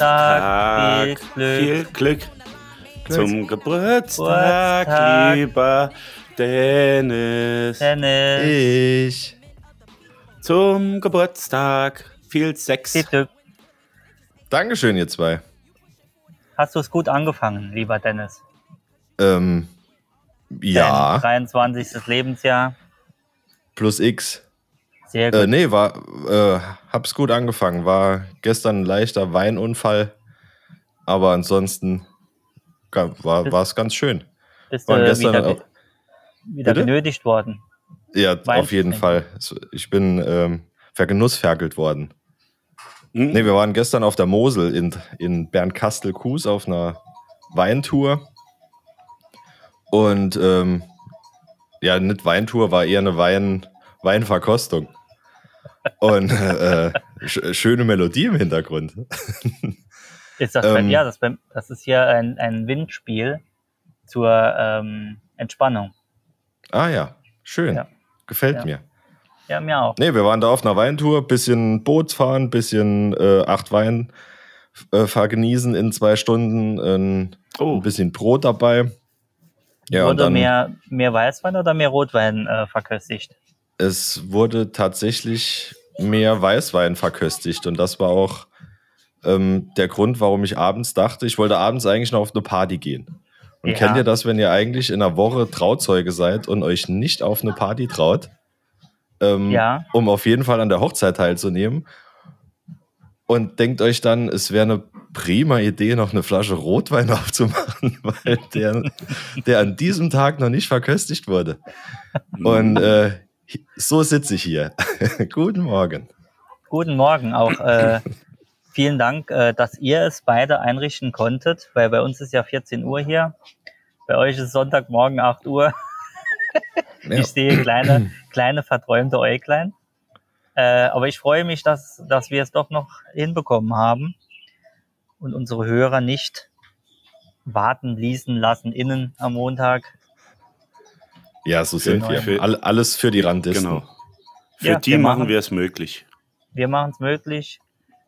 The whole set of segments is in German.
Geburtstag viel Geburtstag. Glück. Viel Glück zum Geburtstag. Geburtstag, lieber Dennis. Dennis, Ich. Zum Geburtstag viel Sex. viel Glück. Dankeschön, ihr zwei. Hast du es gut angefangen, lieber Dennis? Ähm, ja, Dein 23. Lebensjahr. plus X. Sehr gut. Äh, nee, war, äh, hab's gut angefangen. War gestern ein leichter Weinunfall, aber ansonsten war es ganz schön. Bist du War gestern wieder, auch- wieder Bitte? benötigt worden? Ja, Wein auf jeden. Fall. Ich bin ähm, vergenussferkelt worden. Hm? Nee, wir waren gestern auf der Mosel in, in Bernkastel-Kues auf einer Weintour. Und ähm, ja, nicht Weintour, war eher eine Wein, Weinverkostung. Und äh, sch schöne Melodie im Hintergrund. Ist das, beim, Ähm, ja, das, beim, das ist hier ein, ein Windspiel zur ähm, Entspannung. Ah ja, schön. Ja. Gefällt Ja. mir. Ja, mir auch. Nee, wir waren da auf einer Weintour, bisschen Boot fahren, bisschen äh, acht Wein äh, vergenießen in zwei Stunden, ein, Oh. ein bisschen Brot dabei. Ja, und Wurde dann, mehr, mehr Weißwein oder mehr Rotwein äh, verköstigt? Es wurde tatsächlich mehr Weißwein verköstigt und das war auch ähm, der Grund, warum ich abends dachte, ich wollte abends eigentlich noch auf eine Party gehen. Und Ja. kennt ihr das, wenn ihr eigentlich in einer Woche Trauzeuge seid und euch nicht auf eine Party traut, ähm, Ja. um auf jeden Fall an der Hochzeit teilzunehmen und denkt euch dann, es wäre eine prima Idee, noch eine Flasche Rotwein aufzumachen, weil der, der an diesem Tag noch nicht verköstigt wurde. Und äh, so sitze ich hier. Guten Morgen. Guten Morgen auch. Äh, vielen Dank, äh, dass ihr es beide einrichten konntet, weil bei uns ist ja 14 Uhr hier. Bei euch ist Sonntagmorgen 8 Uhr. Ja. Ich sehe kleine, kleine verträumte Äuglein. Äh, aber ich freue mich, dass, dass wir es doch noch hinbekommen haben und unsere Hörer nicht warten ließen lassen innen am Montag. Ja, so sind Für- wir. für- All, alles für die Randisten. Genau. Für Ja, die wir machen wir es möglich. Wir machen es möglich,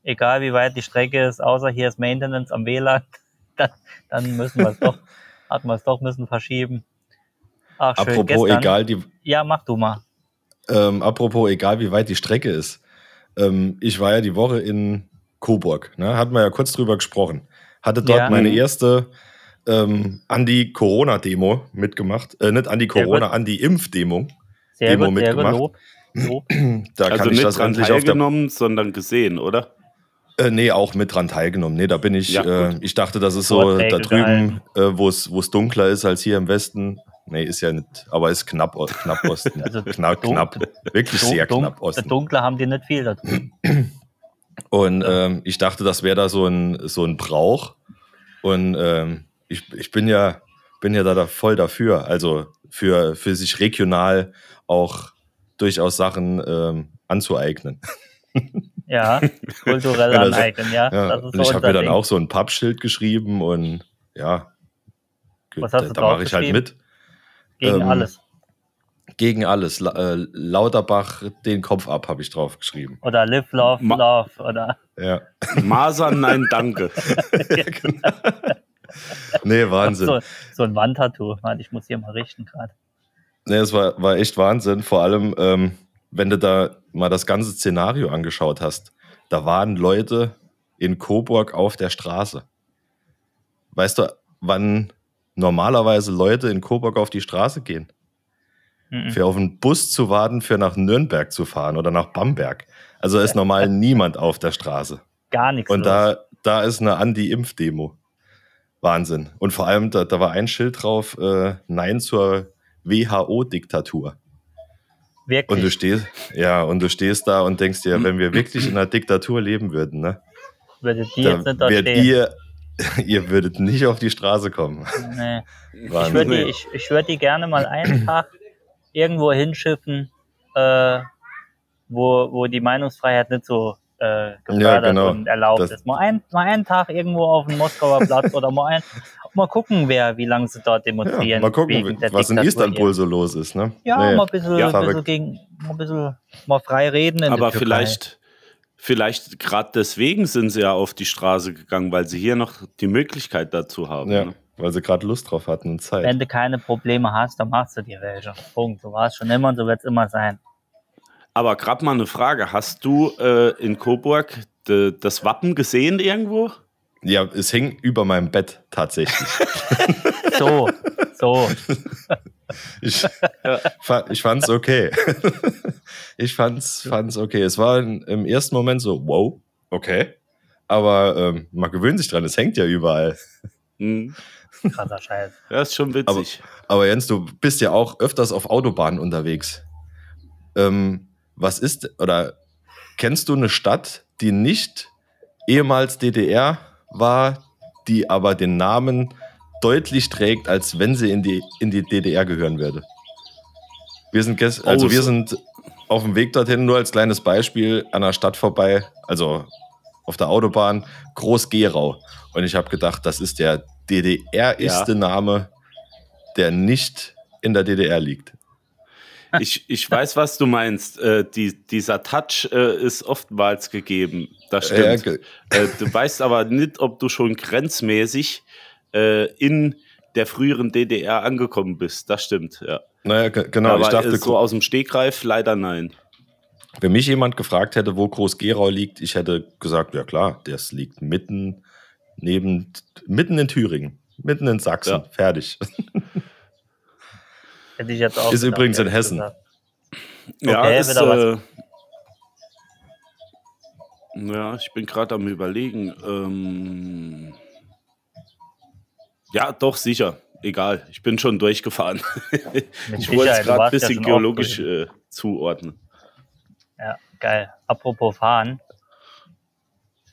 egal wie weit die Strecke ist, außer hier ist Maintenance am WLAN, dann, dann müssen wir es doch, hat man es doch müssen verschieben. Ach, schön. Apropos Gestern, egal, die, Ja, mach du mal. ähm, apropos egal, wie weit die Strecke ist. Ähm, ich war ja die Woche in Coburg. Ne? Hatten wir ja kurz drüber gesprochen. Hatte dort Ja. meine Mhm. erste ähm, Anti-Corona-Demo mitgemacht. Äh, nicht Anti-Corona, gut. Anti-Impf-Demo. Sehr Demo gut, sehr gut. mitgemacht. Lob. Lob. Da also kann ich nicht das dran teilgenommen, sondern gesehen, oder? Äh, nee, auch mit dran teilgenommen. Nee, da bin ich, Ja, äh, gut. ich dachte, das ist so Vorträge da drüben, äh, wo es dunkler ist als hier im Westen. Nee, ist ja nicht, aber ist knapp, knapp Osten. Also knapp, knapp. Wirklich sehr knapp Osten. Dunkle haben die nicht viel da drüben. Und ähm, ich dachte, das wäre da so ein, so ein Brauch. Und ähm, ich, ich bin ja, bin ja da, da voll dafür. Also für, für sich regional auch durchaus Sachen ähm, anzueignen. Ja, kulturell Ja, das- aneignen, ja. Ja, das ist und so ich habe mir dann Ding. auch so ein Pappschild geschrieben und ja, Was hast da, du da mache ich halt mit. Gegen ähm, alles. Gegen alles. La äh, Lauterbach, den Kopf ab, habe ich draufgeschrieben. Oder live, love, Ma- love. Oder Ja. Masern, nein, danke. Nee, Wahnsinn. so, so ein Wandtattoo. Warte, Ich muss hier mal richten gerade. Nee, es war, war echt Wahnsinn. Vor allem, ähm, wenn du da mal das ganze Szenario angeschaut hast. Da waren Leute in Coburg auf der Straße. Weißt du, wann normalerweise Leute in Coburg auf die Straße gehen? Mhm. Für auf einen Bus zu warten, für nach Nürnberg zu fahren oder nach Bamberg. Also ist normal niemand auf der Straße. Gar nichts. Und los. da, da ist eine Anti-Impf-Demo. Wahnsinn. Und vor allem, da, da war ein Schild drauf, äh, Nein zur WHO-Diktatur. Wirklich. Und du stehst, ja, und du stehst da und denkst dir, wenn wir wirklich in einer Diktatur leben würden, ne, würde die da jetzt nicht da stehen. ihr, Ihr würdet nicht auf die Straße kommen. Nee. Ich würde die, ich, ich würd die gerne mal einen Tag irgendwo hinschiffen, äh, wo, wo die Meinungsfreiheit nicht so äh, gefördert genau. und erlaubt Das- ist. Mal, ein, mal einen Tag irgendwo auf dem Moskauer Platz oder mal, ein, mal gucken, wer, wie lange sie dort demonstrieren. Ja, mal gucken, wegen der was in Istanbul hier. so los ist. Ne? Ja, Nee. mal ein bisschen, Ja, bisschen gegen, mal ein bisschen mal frei reden. In Aber vielleicht, vielleicht gerade deswegen sind sie ja auf die Straße gegangen, weil sie hier noch die Möglichkeit dazu haben. Ja, Ne? weil sie gerade Lust drauf hatten und Zeit. Wenn du keine Probleme hast, dann machst du dir welche. Punkt. So war es schon immer und so wird es immer sein. Aber gerade mal eine Frage: Hast du äh, in Coburg de, das Wappen gesehen irgendwo? Ja, es hing über meinem Bett tatsächlich. So, so. Ich, ich fand's okay. Ich fand's, fand's okay. Es war in, im ersten Moment so, wow, okay. Aber ähm, man gewöhnt sich dran, es hängt ja überall. Hm, Krasser Scheiß. das ist schon witzig. Aber Jens, du bist ja auch öfters auf Autobahnen unterwegs. Ähm, was ist, oder kennst du eine Stadt, die nicht ehemals DDR war, die aber den Namen deutlich trägt, als wenn sie in die, in die DDR gehören würde? Wir sind, gest also Oh, wir sind auf dem Weg dorthin, nur als kleines Beispiel, an der Stadt vorbei, also auf der Autobahn, Groß-Gerau. Und ich habe gedacht, das ist der DDR-igste Name, der nicht in der DDR liegt. Ich, ich weiß, was du meinst. Äh, die, dieser Touch äh, ist oftmals gegeben. Das Ja, stimmt. ge- äh, du weißt aber nicht, ob du schon grenzmäßig äh, in der früheren DDR angekommen bist. Das stimmt, ja. Naja, ge- genau. aber ich dachte, so aus dem Stegreif leider nein. wenn mich jemand gefragt hätte, wo Groß-Gerau liegt, ich hätte gesagt, ja klar, das liegt mitten neben, mitten in Thüringen, mitten in Sachsen, Ja. fertig. Hätte ich jetzt auch Ist gedacht, übrigens in Hessen. gesagt. Ja, Okay, ist, äh, ja, ich bin gerade am überlegen. Ähm, ja, doch, sicher. Egal, ich bin schon durchgefahren. Ich wollte es gerade ein ja bisschen schon geologisch äh, zuordnen. Ja, geil. Apropos fahren.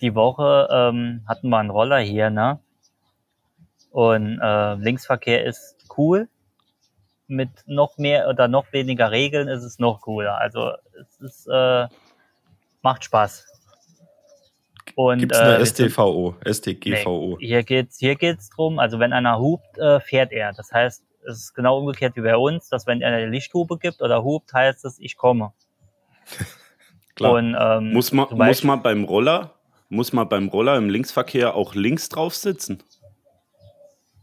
Die Woche ähm, hatten wir einen Roller hier, ne? Und äh, Linksverkehr ist cool. Mit noch mehr oder noch weniger Regeln ist es noch cooler. Also es ist, äh, macht Spaß. Und, Gibt es eine äh, STVO, STGVO? Nee, hier geht's, hier geht's drum, also wenn einer hupt, äh, fährt er. Das heißt, es ist genau umgekehrt wie bei uns, dass wenn er eine Lichthupe gibt oder hupt, heißt es, ich komme. Klar. Und, ähm, Muss man, muss man beim Roller, muss man beim Roller im Linksverkehr auch links drauf sitzen?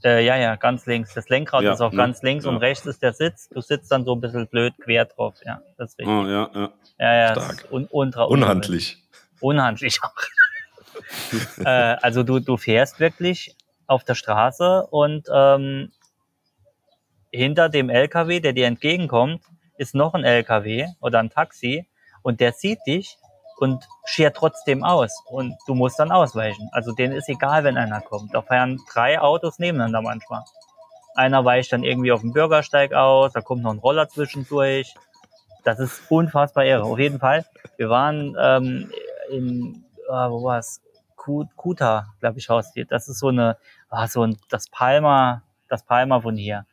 Äh, ja, ja, ganz links. Das Lenkrad Ja, ist auch ne? ganz links Ja. und rechts ist der Sitz. Du sitzt dann so ein bisschen blöd quer drauf. Ja, das ist richtig. Ah, ja, ja. Ja, ja, Stark. un ultra Unhandlich. Unhandlich auch. äh, also du, du fährst wirklich auf der Straße und ähm, hinter dem LKW, der dir entgegenkommt, ist noch ein LKW oder ein Taxi und der sieht dich und schert trotzdem aus und du musst dann ausweichen. Also denen ist egal, wenn einer kommt. Da fahren drei Autos nebeneinander manchmal. Einer weicht dann irgendwie auf dem Bürgersteig aus, da kommt noch ein Roller zwischendurch. Das ist unfassbar irre. Auf jeden Fall. Wir waren ähm, in, ah, wo war's? Ku- Kuta, glaube ich, Haus. Das ist so eine, ah, so ein, das Palma, das Palma von hier.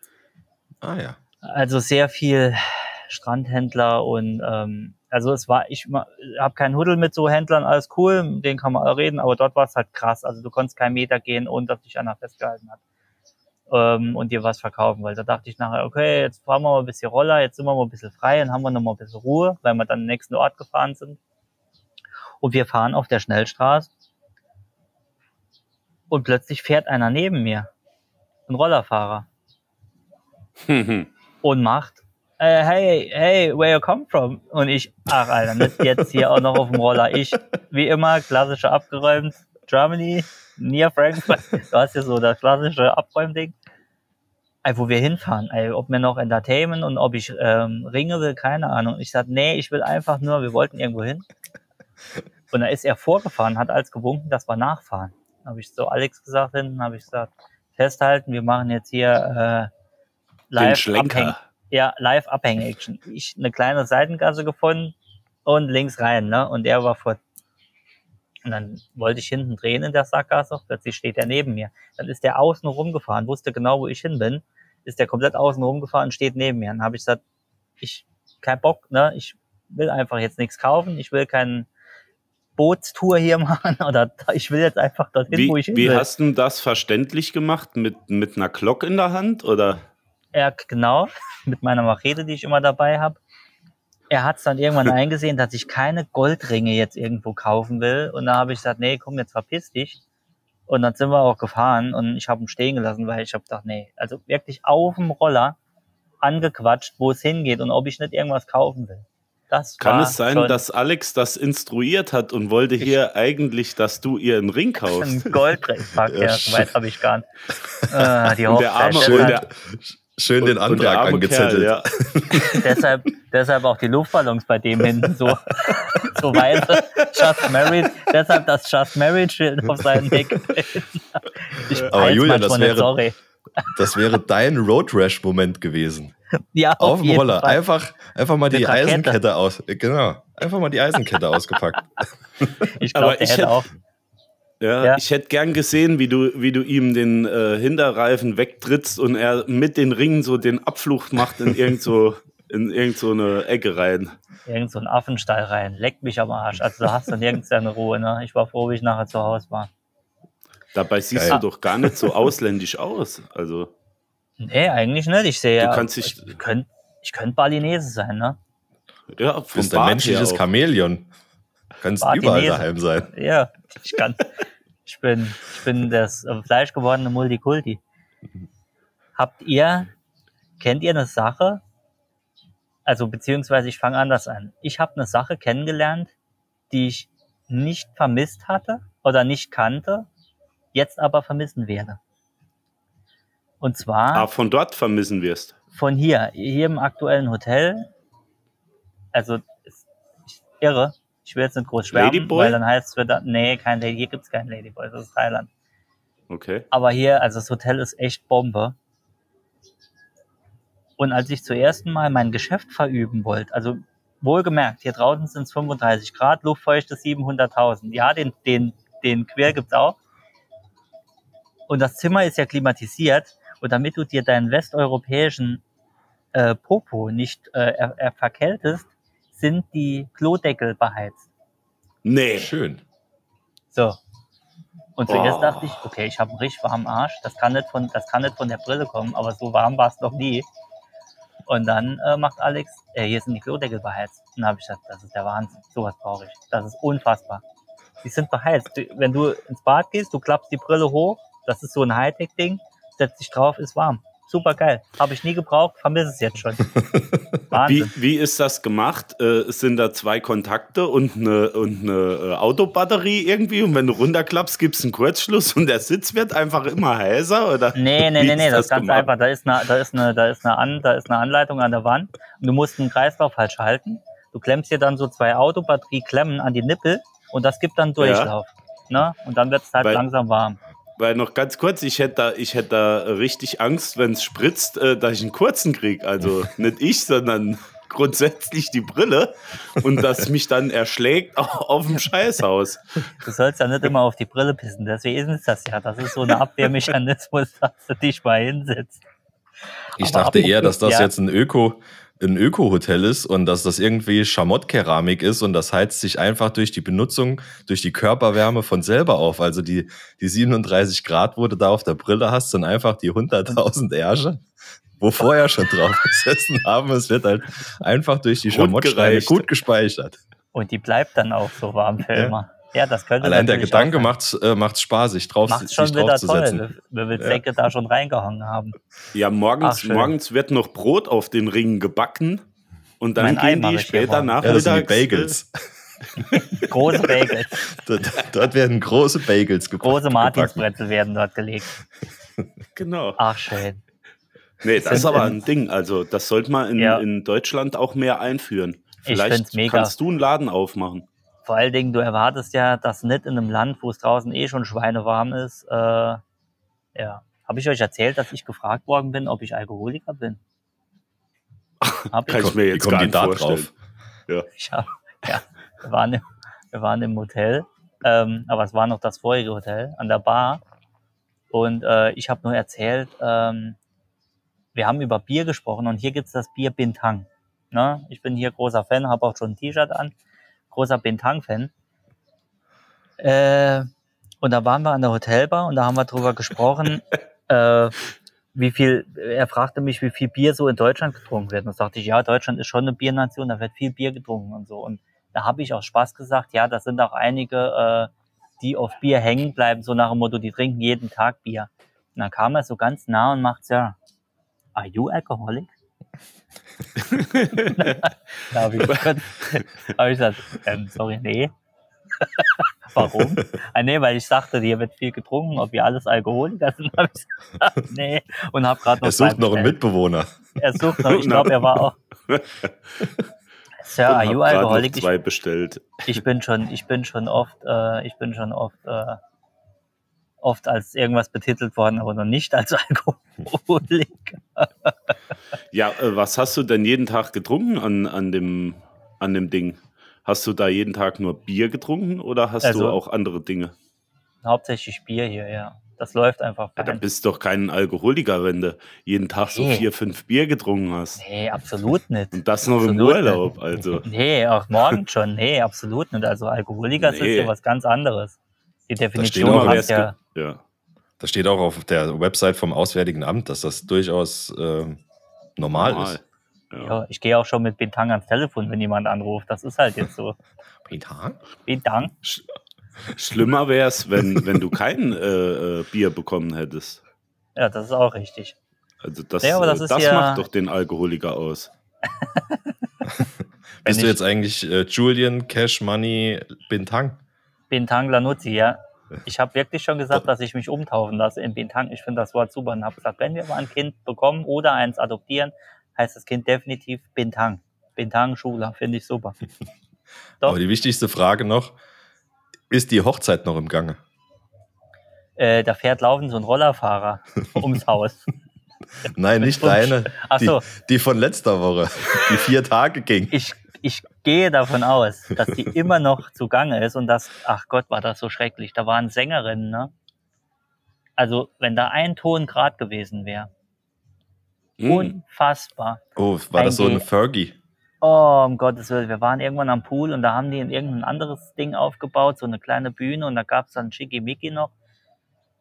Ah ja. Also sehr viel Strandhändler und ähm, also es war, ich habe keinen Huddel mit so Händlern, alles cool, mit denen kann man reden, aber dort war es halt krass. Also du konntest keinen Meter gehen, ohne dass dich einer festgehalten hat ähm, und dir was verkaufen. Weil da dachte ich nachher, okay, jetzt fahren wir mal ein bisschen Roller, jetzt sind wir mal ein bisschen frei, dann haben wir noch mal ein bisschen Ruhe, weil wir dann den nächsten Ort gefahren sind. Und wir fahren auf der Schnellstraße und plötzlich fährt einer neben mir, ein Rollerfahrer und macht, äh, hey, hey, where you come from? Und ich, ach Alter, nicht jetzt hier auch noch auf dem Roller. Ich, wie immer, klassische abgeräumt, Germany, near Frankfurt. Du hast hier so das klassische Abräumding. Ey, wo wir hinfahren, ey, ob mir noch Entertainment und ob ich ähm, Ringe will, keine Ahnung. Ich sag, nee, ich will einfach nur, wir wollten irgendwo hin. Und da ist er vorgefahren, hat als gewunken, dass wir nachfahren. Habe ich so Alex gesagt, hinten habe ich gesagt, festhalten, wir machen jetzt hier äh, Den live Schlenker. abhängen. Ja, live Abhäng-Action. Ich eine kleine Seitengasse gefunden und links rein, ne? Und er war vor. Und dann wollte ich hinten drehen in der Sackgasse, plötzlich steht er neben mir. Dann ist der außen rumgefahren, wusste genau, wo ich hin bin, ist der komplett außen rumgefahren und steht neben mir. Dann habe ich gesagt, ich, kein Bock, ne, ich will einfach jetzt nichts kaufen, ich will keinen Bootstour hier machen oder ich will jetzt einfach dorthin, Wie, wo ich hin wie will. hast du das verständlich gemacht? Mit, mit einer Glock in der Hand? Oder? Ja, genau, mit meiner Machete, die ich immer dabei habe. Er hat es dann irgendwann eingesehen, dass ich keine Goldringe jetzt irgendwo kaufen will. Und da habe ich gesagt, nee, komm, jetzt verpiss dich. Und dann sind wir auch gefahren und ich habe ihn stehen gelassen, weil ich habe gedacht, nee, also wirklich auf dem Roller angequatscht, wo es hingeht und ob ich nicht irgendwas kaufen will. Das Kann es sein, schon dass Alex das instruiert hat und wollte hier eigentlich, dass du ihr einen Ring kaufst? ein Goldring? Fuck, Ja, ja, so weit habe ich gar nicht. Äh, die Und der Hochzeit, arme, und der, schön den und- der Antrag angezettelt. Kerl, ja. deshalb, deshalb auch die Luftballons bei dem hinten so, so weise. Just Married, deshalb das Just Married Schild auf seinem Heck. Ich Aber Julian, das nicht, wäre- sorry. Das wäre dein Road Rash Moment gewesen. Ja, Auf dem jeden Roller. Fall. Einfach, einfach mal die Rakete. Eisenkette aus. Genau. Einfach mal die Eisenkette ausgepackt. Ich glaube, ich hätte- auch. Ja, Ja. ich hätte gern gesehen, wie du, wie du ihm den äh, Hinterreifen wegtrittst und er mit den Ringen so den Abflucht macht in irgend so, in irgend so eine Ecke rein. Irgend so einen Affenstall rein. Leckt mich am Arsch. Also da hast du nirgends deine Ruhe. Ne? Ich war froh, wie ich nachher zu Hause war. Dabei siehst Geil. du doch gar nicht so ausländisch aus. Also, Nee, eigentlich nicht. Ich sehe Du ja. kannst dich- ich könnte ich könnt Balinese sein, ne? ja, Du vom bist ein menschliches. Chamäleon. Kannst Bartinese. überall daheim sein. Ja, ich kann. Ich bin, ich bin das fleischgewordene Multikulti. Habt ihr, kennt ihr eine Sache? Also, beziehungsweise ich fange anders an. Ich habe eine Sache kennengelernt, die ich nicht vermisst hatte oder nicht kannte, jetzt aber vermissen werde. Und zwar Ah, von dort vermissen wirst. von hier, hier im aktuellen Hotel, also irre. Ich will jetzt nicht groß schwärmen, Ladyboy? weil dann heißt es wieder, nee, kein Lady, hier gibt's keinen Ladyboy, das ist Thailand. Okay. Aber hier, also das Hotel ist echt Bombe. Und als ich zum ersten Mal mein Geschäft verüben wollte, also wohlgemerkt, hier draußen sind es 35 Grad, Luftfeuchte 700.000. Ja, den, den, den Quer gibt's auch. Und das Zimmer ist ja klimatisiert. Und damit du dir deinen westeuropäischen äh, Popo nicht äh, er, er verkältest, sind die Klodeckel beheizt. Nee. Schön. So. Und zuerst Oh. dachte ich, okay, ich habe einen richtig warmen Arsch. Das kann nicht von, das kann nicht von der Brille kommen, aber so warm war es noch nie. Und dann äh, macht Alex, äh, hier sind die Klodeckel beheizt. Und dann habe ich gesagt, das ist der Wahnsinn. Sowas brauche ich. Das ist unfassbar. Die sind beheizt. Wenn du ins Bad gehst, du klappst die Brille hoch. Das ist so ein Hightech-Ding. Setzt dich drauf, ist warm. Super geil. Habe ich nie gebraucht, vermisse es jetzt schon. Wahnsinn. Wie, wie ist das gemacht? Äh, es sind da zwei Kontakte und eine, und eine äh, Autobatterie irgendwie und wenn du runterklappst, gibt es einen Kurzschluss und der Sitz wird einfach immer heißer? Oder? Nee, nee, nee, nee, ist das ist ganz gemacht? einfach. Da ist eine, da ist eine, da ist eine, An, da ist eine Anleitung an der Wand und du musst einen Kreislauf halt schalten. Du klemmst dir dann so zwei Autobatterieklemmen an die Nippel und das gibt dann Durchlauf. Ne? Und dann wird es halt Weil- langsam warm. Weil noch ganz kurz, ich hätte da, ich hätte da richtig Angst, wenn es spritzt, äh, dass ich einen kurzen krieg. Also nicht ich, sondern grundsätzlich die Brille und das mich dann erschlägt auf, auf dem Scheißhaus. Du sollst ja nicht immer auf die Brille pissen. Deswegen ist das ja. Das ist so ein Abwehrmechanismus, dass du dich mal hinsetzt. Ich Aber dachte eher, dass das ja. jetzt ein Öko, ein Öko-Hotel ist und dass das irgendwie Schamottkeramik ist und das heizt sich einfach durch die Benutzung, durch die Körperwärme von selber auf. Also die, die 37 Grad, wo du da auf der Brille hast, sind einfach die 100.000 Ärsche, wo vorher schon drauf gesessen haben. Es wird halt einfach durch die Schamottsteine gut gespeichert. Und die bleibt dann auch so warm für Ja. immer. Ja, das könnte Allein der Gedanke macht's, äh, macht's spaßig, drauf, Macht's sich schon wieder draufzusetzen. toll, wie wie viele Ja. Säcke da schon reingehangen haben. Ja, morgens, Ach, morgens wird noch Brot auf den Ringen gebacken und dann Mein Ei gehen die später morgen. Ja, das sind die Bagels. Große Bagels. dort, dort werden große Bagels gebacken. Große Martinsbrezel werden dort gelegt. Genau. Ach, schön. Nee, das ist aber in- ein Ding. Also, das sollte man in, Ja. in Deutschland auch mehr einführen. Vielleicht find's mega. kannst du einen Laden aufmachen. Vor allen Dingen, du erwartest ja, dass nicht in einem Land, wo es draußen eh schon schweinewarm ist, äh, ja. Habe ich euch erzählt, dass ich gefragt worden bin, ob ich Alkoholiker bin? Hab Kann ich mir Wie jetzt gar die nicht vorstellen. drauf? Ich hab, ja, wir waren, im, wir waren im Hotel Ähm, aber es war noch das vorige Hotel an der Bar. Und äh, ich habe nur erzählt, ähm, wir haben über Bier gesprochen und hier gibt's das Bier Bintang. Ne? Ich bin hier großer Fan, habe auch schon ein T-Shirt an. Großer Bintang-Fan. Äh, und da waren wir an der Hotelbar und da haben wir drüber gesprochen, äh, wie viel, er fragte mich, wie viel Bier so in Deutschland getrunken wird. Und da sagte ich, ja, Deutschland ist schon eine Biernation, da wird viel Bier getrunken und so. Und da habe ich auch Spaß gesagt, ja, das sind auch einige, äh, die auf Bier hängen bleiben, so nach dem Motto, die trinken jeden Tag Bier. Und dann kam er so ganz nah und macht ja, are you alcoholic? Da habe ich, hab ich gesagt, ähm, sorry, nee. Warum? Ah, nee, weil ich sagte, hier wird viel getrunken, ob wir alles Alkoholiker sind. Hab ich gesagt, nee. Und habe gerade noch Er sucht noch einen. Mitbewohner. Er sucht noch, ich glaube, er war auch. Sir, are you alcoholic? Ich, ich bin schon, ich bin schon oft, äh, ich bin schon oft, äh, oft als irgendwas betitelt worden, aber noch nicht als Alkoholiker. Ja, äh, was hast du denn jeden Tag getrunken an, an, dem, an dem Ding? Hast du da jeden Tag nur Bier getrunken oder hast du Also- auch andere Dinge? Hauptsächlich Bier hier, ja. Das läuft einfach. Ja, dann bist du doch kein Alkoholiker, wenn du jeden Tag so Nee. vier, fünf Bier getrunken hast. Nee, absolut nicht. Und das noch im Absolut Urlaub, also. Nee, auch morgen schon. Nee, absolut nicht. Also Alkoholiker ist Nee. ja was ganz anderes. Die Definition hat ja. Ja. Da steht auch auf der Website vom Auswärtigen Amt, dass das durchaus ähm, normal, Normal. ist. Ja. Ja, ich gehe auch schon mit Bintang ans Telefon, wenn jemand anruft. Das ist halt jetzt so. Peter? Bintang. Schlimmer wäre es, wenn, wenn du kein äh, äh, Bier bekommen hättest. Ja, das ist auch richtig. Also das, Ja, aber das äh, ist das ja- macht doch den Alkoholiker aus. Bist du jetzt eigentlich äh, Julian Cash Money Bintang? Bintang Lanuzzi, ja. Ich habe wirklich schon gesagt, dass ich mich umtaufen lasse in Bintang. Ich finde das Wort super und habe gesagt, wenn wir mal ein Kind bekommen oder eins adoptieren, heißt das Kind definitiv Bintang. Bintang Schula, finde ich super. Doch. Aber die wichtigste Frage noch, ist die Hochzeit noch im Gange? Äh, da fährt laufend so ein Rollerfahrer ums Haus. Nein, nicht deine. Ach die, so. die von letzter Woche, die vier Tage ging. Ich, ich gehe davon aus, dass die immer noch zugange ist und das, ach Gott, war das so schrecklich. Da waren Sängerinnen, ne? Also, wenn da ein Ton grad gewesen wäre, Hm. unfassbar. Oh, war das so eine Fergie? Oh, um Gottes Willen, wir waren irgendwann am Pool und da haben die in irgendein anderes Ding aufgebaut, so eine kleine Bühne und da gab's dann Schickimicki noch.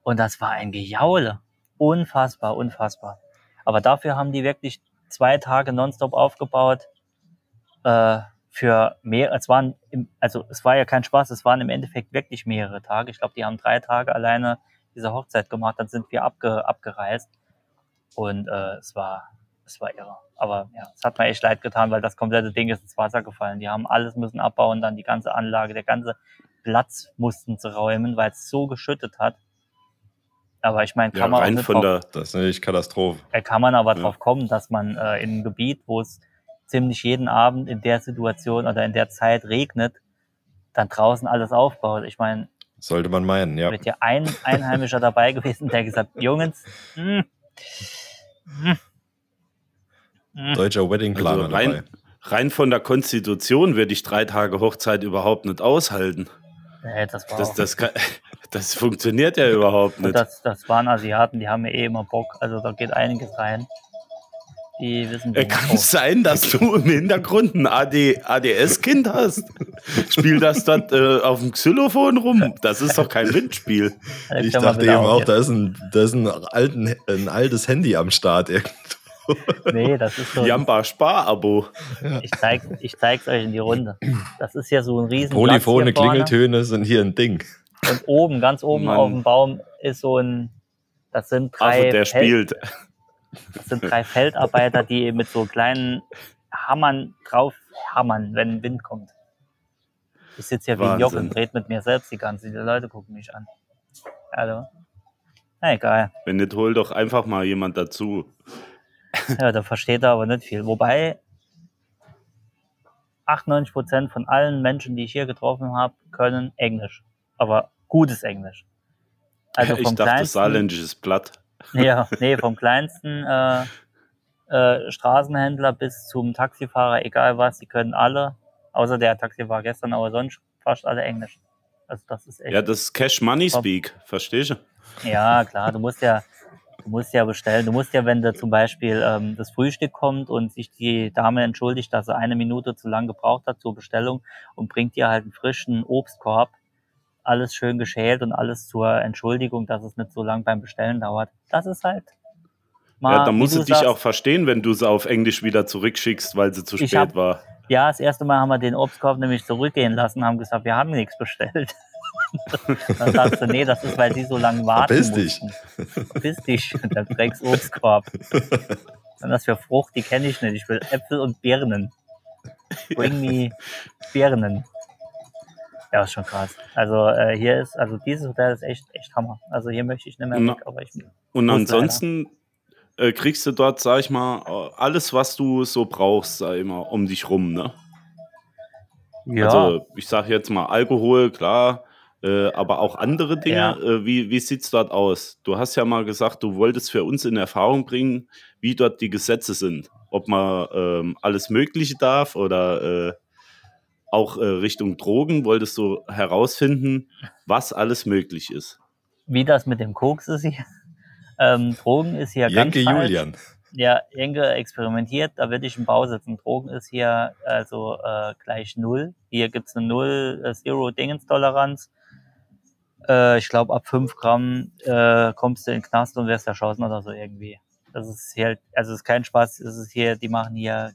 Und das war ein Gejaule. Unfassbar, unfassbar. Aber dafür haben die wirklich zwei Tage nonstop aufgebaut. Äh, für mehr, es waren, im, also es war ja kein Spaß, es waren im Endeffekt wirklich mehrere Tage. Ich glaube, die haben drei Tage alleine diese Hochzeit gemacht, dann sind wir abge, abgereist. Und äh, es war, es war irre. Aber ja, es hat mir echt leid getan, weil das komplette Ding ist ins Wasser gefallen. Die haben alles müssen abbauen, dann die ganze Anlage, der ganze Platz mussten sie räumen, weil es so geschüttet hat. Aber ich meine, Ja, kann man auch rein von drauf, der, Das ist natürlich Katastrophe. äh, kann man aber Ja. drauf kommen, dass man äh, in einem Gebiet, wo es ziemlich jeden Abend in der Situation oder in der Zeit regnet, dann draußen alles aufbaut. Ich meine, Sollte man meinen, ja. wird ja ein Einheimischer dabei gewesen, der gesagt, Jungs, hm, hm, hm. Deutscher Weddingplaner also rein, dabei. rein von der Konstitution würde ich drei Tage Hochzeit überhaupt nicht aushalten. Nee, das war Das, das, kann, das funktioniert ja überhaupt nicht. das, das waren Asiaten, die haben ja eh immer Bock. Also da geht einiges rein. Die wissen, Äh, Kann es sein, dass du im Hintergrund ein AD, ADS-Kind hast? Spiel das dort äh, auf dem Xylophon rum? Das ist doch kein Windspiel. Ich dachte eben auch, da ist ein, da ist ein, alten, ein altes Handy am Start. irgendwo. Nee, das ist so. ein- Jamba Spar-Abo. Ich zeig's, ich zeig's euch in die Runde. Das ist ja so ein riesen Polyphone. Klingeltöne sind hier ein Ding. Und oben, ganz oben Mann. auf dem Baum ist so ein, das sind drei, Also der Fel- spielt. Das sind drei Feldarbeiter, die mit so kleinen Hammern drauf hammern, wenn Wind kommt. Ich sitze hier wie ein Joch Wahnsinn. und red mit mir selbst die ganze Zeit. Die Leute gucken mich an. Hallo. Na egal. Wenn nicht, hol doch einfach mal jemand dazu. Ja, da versteht er aber nicht viel. Wobei 98% von allen Menschen, die ich hier getroffen habe, können Englisch. Aber gutes Englisch. Also ich dachte, kleinsten, saarländisches Blatt. Ja, nee, vom kleinsten äh, äh, Straßenhändler bis zum Taxifahrer, egal was, die können alle, außer der Taxifahrer gestern, aber sonst fast alle Englisch. Also das ist echt. Ja, das ist Cash Money Top. Speak, verstehst du? Ja, klar, du musst ja, du musst ja bestellen. Du musst ja, wenn da zum Beispiel ähm, das Frühstück kommt und sich die Dame entschuldigt, dass sie eine Minute zu lang gebraucht hat zur Bestellung und bringt dir halt einen frischen Obstkorb, alles schön geschält und alles zur Entschuldigung, dass es nicht so lang beim Bestellen dauert. Das ist halt. mal, Ja, dann musst du dich sagst, auch verstehen, wenn du sie auf Englisch wieder zurückschickst, weil sie zu spät hab- war. Ja, das erste Mal haben wir den Obstkorb nämlich zurückgehen lassen, haben gesagt, wir haben nichts bestellt. Dann sagst du, nee, das ist, weil sie so lange warten Verpiss dich. Verpiss dich, der Drecks Obstkorb. Und das für Frucht, die kenne ich nicht. Ich will Äpfel und Birnen. Bring me Birnen. Ja, ist schon krass. Also äh, hier ist, also dieses Hotel ist echt, echt Hammer. Also hier möchte ich nicht mehr Na. weg, aber ich Und ansonsten äh, kriegst du dort, sag ich mal, äh, alles, was du so brauchst, sag ich mal, um dich rum, ne? ja, Also ich sag jetzt mal Alkohol, klar, äh, aber auch andere Dinge. Ja. Äh, wie wie sieht's dort aus? Du hast ja mal gesagt, du wolltest für uns in Erfahrung bringen, wie dort die Gesetze sind. Ob man ähm, alles Mögliche darf oder äh, auch äh, Richtung Drogen wolltest du herausfinden, was alles möglich ist. wie das mit dem Koks ist hier. Ähm, Drogen ist hier Jenke ganz falsch. Julian. Ja, Jenke experimentiert, da würde ich im Bau sitzen. Drogen ist hier also äh, gleich null. Hier gibt's eine Null äh, Zero-Dingens-Toleranz. Äh, ich glaube, ab 5 Gramm äh, kommst du in den Knast und wirst erschossen oder so irgendwie. Das ist hier, also es ist kein Spaß, es ist hier, die machen hier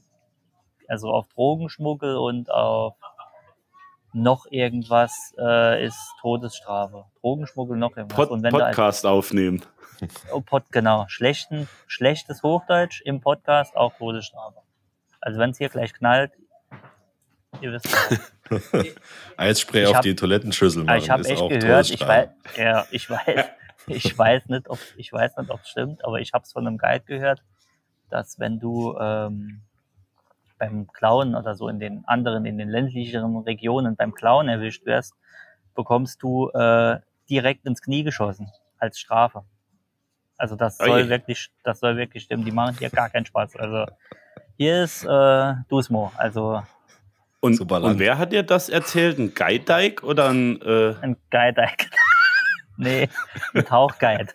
also auf Drogenschmuggel und auf noch irgendwas äh, ist Todesstrafe. Drogenschmuggel noch irgendwas. Pod und wenn du als Podcast aufnehmen. Oh, Pod, genau. Schlechten, schlechtes Hochdeutsch im Podcast auch Todesstrafe. Also wenn es hier gleich knallt, ihr wisst. Eisspray Ich auf hab- die Toilettenschüssel Ah, machen ich habe ist echt auch gehört, ich weiß, ja, ich weiß, ich weiß nicht, ob ich weiß nicht, ob es stimmt, aber ich habe es von einem Guide gehört, dass wenn du ähm, beim Klauen oder so in den anderen, in den ländlicheren Regionen beim Klauen erwischt wirst, bekommst du äh, direkt ins Knie geschossen als Strafe. Also das soll wirklich, das soll wirklich stimmen. Die machen hier gar keinen Spaß. Also hier ist äh, Dusmo, also Und, und wer hat dir das erzählt? Ein Guide oder ein äh, ein Guide. nee, ein Tauchguide.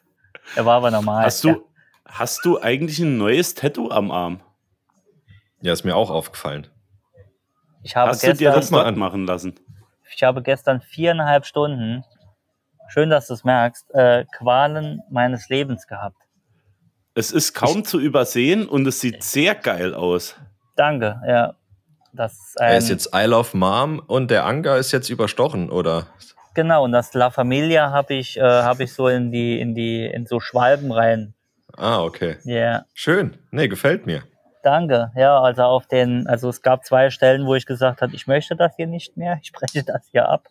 Der war aber normal. Hast du, hast du eigentlich ein neues Tattoo am Arm? Ja, ist mir auch aufgefallen. Ich habe, Hast du dir gestern, das mal dort an. machen lassen? ich habe gestern viereinhalb Stunden, schön, dass du es merkst, äh, Qualen meines Lebens gehabt. Es ist kaum zu übersehen und es sieht sehr geil aus. Danke, ja. Das ist ein, Er ist jetzt I Love Mom und der Anga ist jetzt überstochen, oder? genau, und das La Familia habe ich, äh, habe ich so in die, in die, in so Schwalben rein. Ah, okay. Ja, Schön. Nee, gefällt mir. Danke. Ja, also auf den, also es gab zwei Stellen, wo ich gesagt habe, ich möchte das hier nicht mehr, ich breche das hier ab.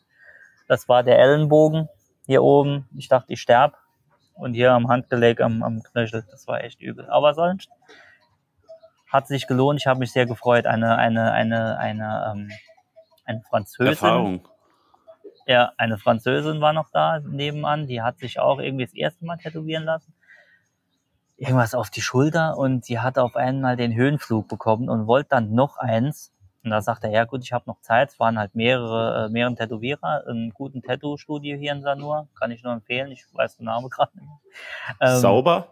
Das war der Ellenbogen hier oben. Ich dachte, ich sterb. Und hier am Handgelenk, am, am Knöchel, das war echt übel. Aber sonst hat sich gelohnt. Ich habe mich sehr gefreut. Eine, eine, eine, eine, ähm, eine Französin. Erfahrung. Ja, eine Französin war noch da nebenan, die hat sich auch irgendwie das erste Mal tätowieren lassen. Irgendwas auf die Schulter und die hat auf einmal den Höhenflug bekommen und wollte dann noch eins. Und da sagt er, ja gut, ich habe noch Zeit. Es waren halt mehrere, äh, mehrere Tätowierer, einen guten Tattoo-Studio hier in Sanur. Kann ich nur empfehlen. Ich weiß den Namen gerade nicht mehr. Ähm, Sauber?